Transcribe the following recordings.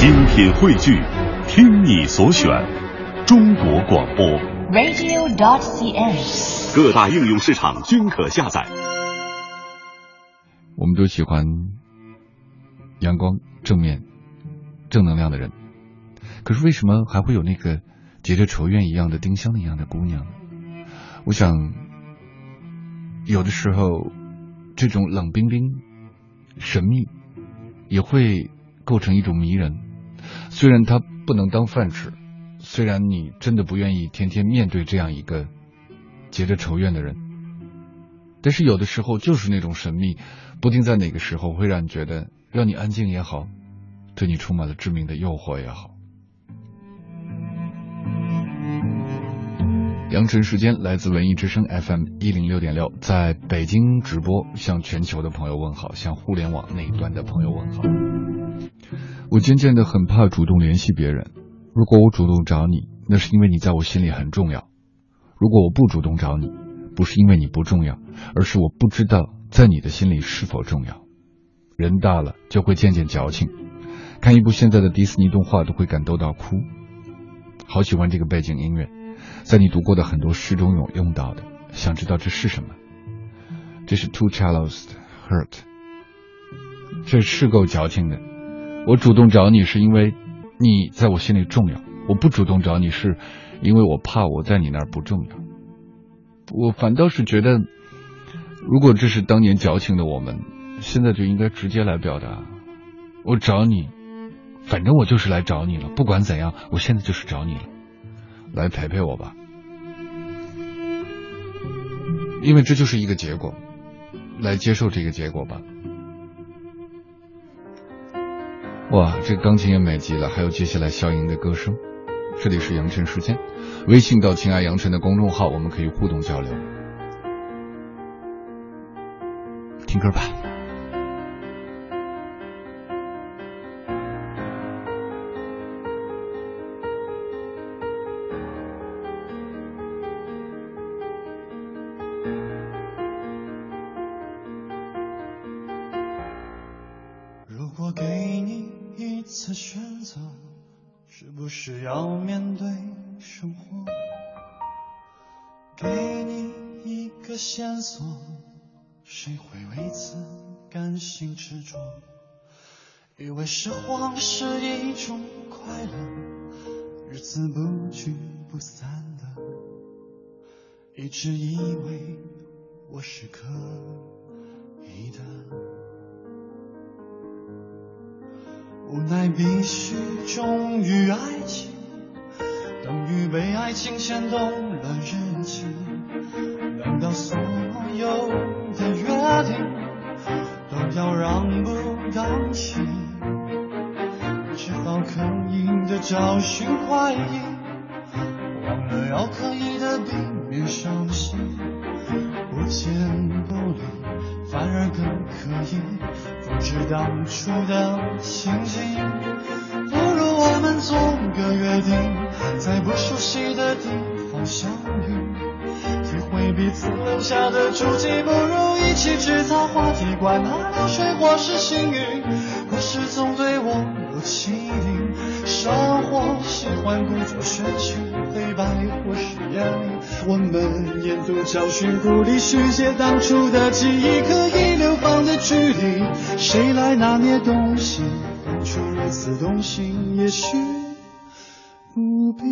精品汇聚，听你所选，中国广播。radio.dot.cn，。各大应用市场均可下载。我们都喜欢阳光、正面、正能量的人，可是为什么还会有那个结着仇怨一样的丁香一样的姑娘？我想，有的时候这种冷冰冰、神秘也会构成一种迷人。虽然它不能当饭吃，虽然你真的不愿意天天面对这样一个结着仇怨的人，但是有的时候就是那种神秘，不定在哪个时候会让你觉得让你安静也好，对你充满了致命的诱惑也好。阳晨时间来自文艺之声 FM 一零六点六，在北京直播，向全球的朋友问好，向互联网那一端的朋友问好。我渐渐的很怕主动联系别人，如果我主动找你，那是因为你在我心里很重要；如果我不主动找你，不是因为你不重要，而是我不知道在你的心里是否重要。人大了就会渐渐矫情，看一部现在的迪士尼动画都会感动到哭。好喜欢这个背景音乐。在你读过的很多诗中有用到的，想知道这是什么？这是 Two Cellos 的 Hurt，这是够矫情的。我主动找你是因为你在我心里重要，我不主动找你是因为我怕我在你那儿不重要。我反倒是觉得，如果这是当年矫情的我们，现在就应该直接来表达。我找你，反正我就是来找你了，不管怎样，我现在就是找你了。来陪陪我吧，因为这就是一个结果，来接受这个结果吧。哇，这钢琴也美极了，还有接下来肖莹的歌声。这里是杨晨时间，微信到“情爱杨晨”的公众号，我们可以互动交流。听歌吧。面对生活？给你一个线索，谁会为此甘心执着？以为失望是一种快乐，日子不聚不散的，一直以为我是可以的。无奈必须忠于爱情，被爱情牵动了日记。难道所有的约定都要让步当弃？只好刻意的找寻怀疑，忘了要刻意的避免伤心。不见不离，反而更可以复制当初的情景。我们做个约定，在不熟悉的地方相遇，体会彼此留下的足迹。不如一起制造话题，管它流水或是幸运。故事总对我有启迪，生活喜欢故作玄虚，黑白或是艳丽。我们沿途教训，鼓励续写当初的记忆，可以流放的距离，谁来拿捏东西？初如此动心，也许不必。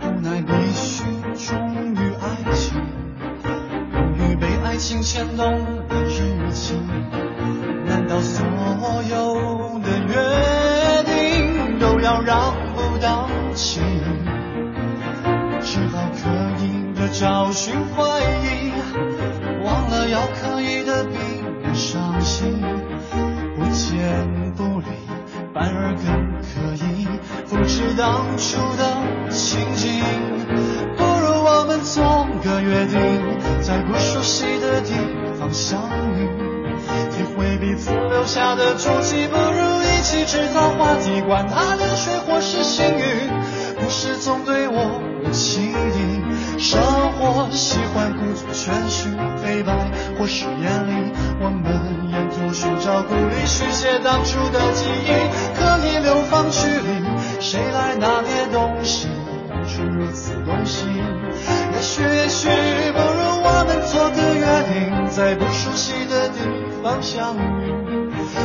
无奈必须忠于爱情，等于被爱情牵动的日记。难道所有都要让步当弃？只好刻意的找寻怀疑，忘了要刻意的避免伤心。不见不离，反而更可以复制当初的情景。不如我们做个约定，在不熟悉的地方相遇，体会彼此留下的足迹不如一起制造话题管他流水或是幸运故事总对我有情意生活喜欢故作谦虚黑白或是艳丽我们沿途寻找故里续写当初的记忆刻意流放距离谁来拿捏东西当初如此动心也许也许不们做个约定，在不熟悉的地方相遇，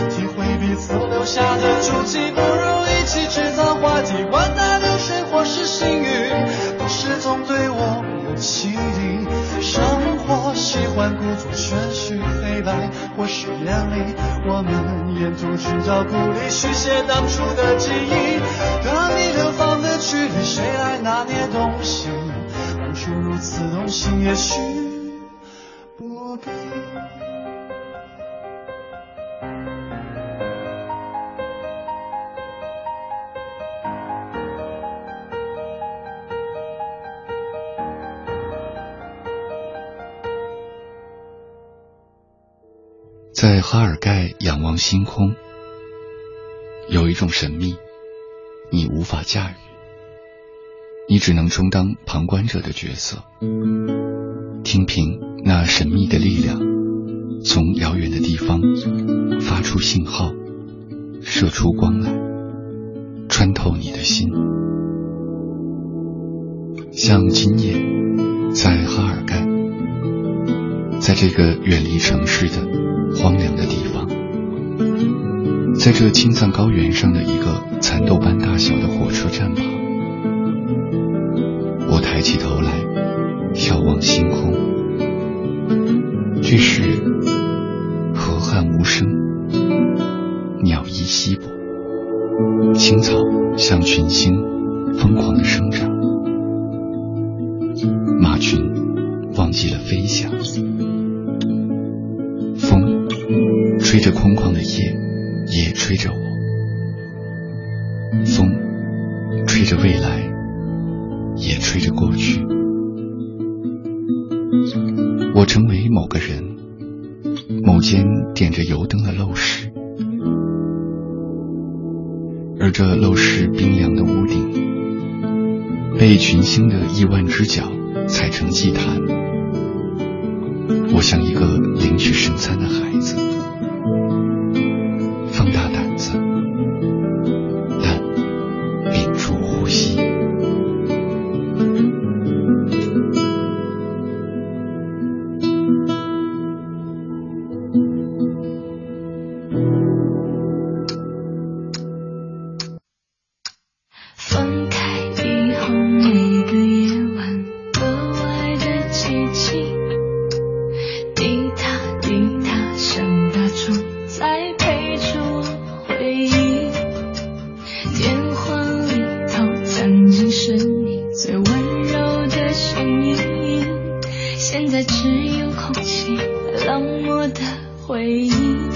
体会彼此留下的足迹，不如一起制造话题，管它流水或是星雨，不是总对我有情敌。生活喜欢故作谦虚黑白，或是亮丽我们沿途寻找故里，续写当初的记忆，和你流放的距离，谁来拿捏东西？当初如此动心，也许在哈尔盖仰望星空，有一种神秘，你无法驾驭，你只能充当旁观者的角色，听凭那神秘的力量从遥远的地方发出信号，射出光来，穿透你的心。像今夜在哈尔盖，在这个远离城市的。荒凉的地方，在这青藏高原上的一个蚕豆般大小的火车站旁，我抬起头来，眺望星空。这时，河汉无声，鸟依稀薄，青草像群星，疯狂的生长，马群忘记了飞翔。着空旷的夜，也吹着我。风吹着未来，也吹着过去。我成为某个人，某间点着油灯的陋室，而这陋室冰凉的屋顶，被群星的亿万只脚踩成祭坛。我像一个领取圣餐的孩子。回忆。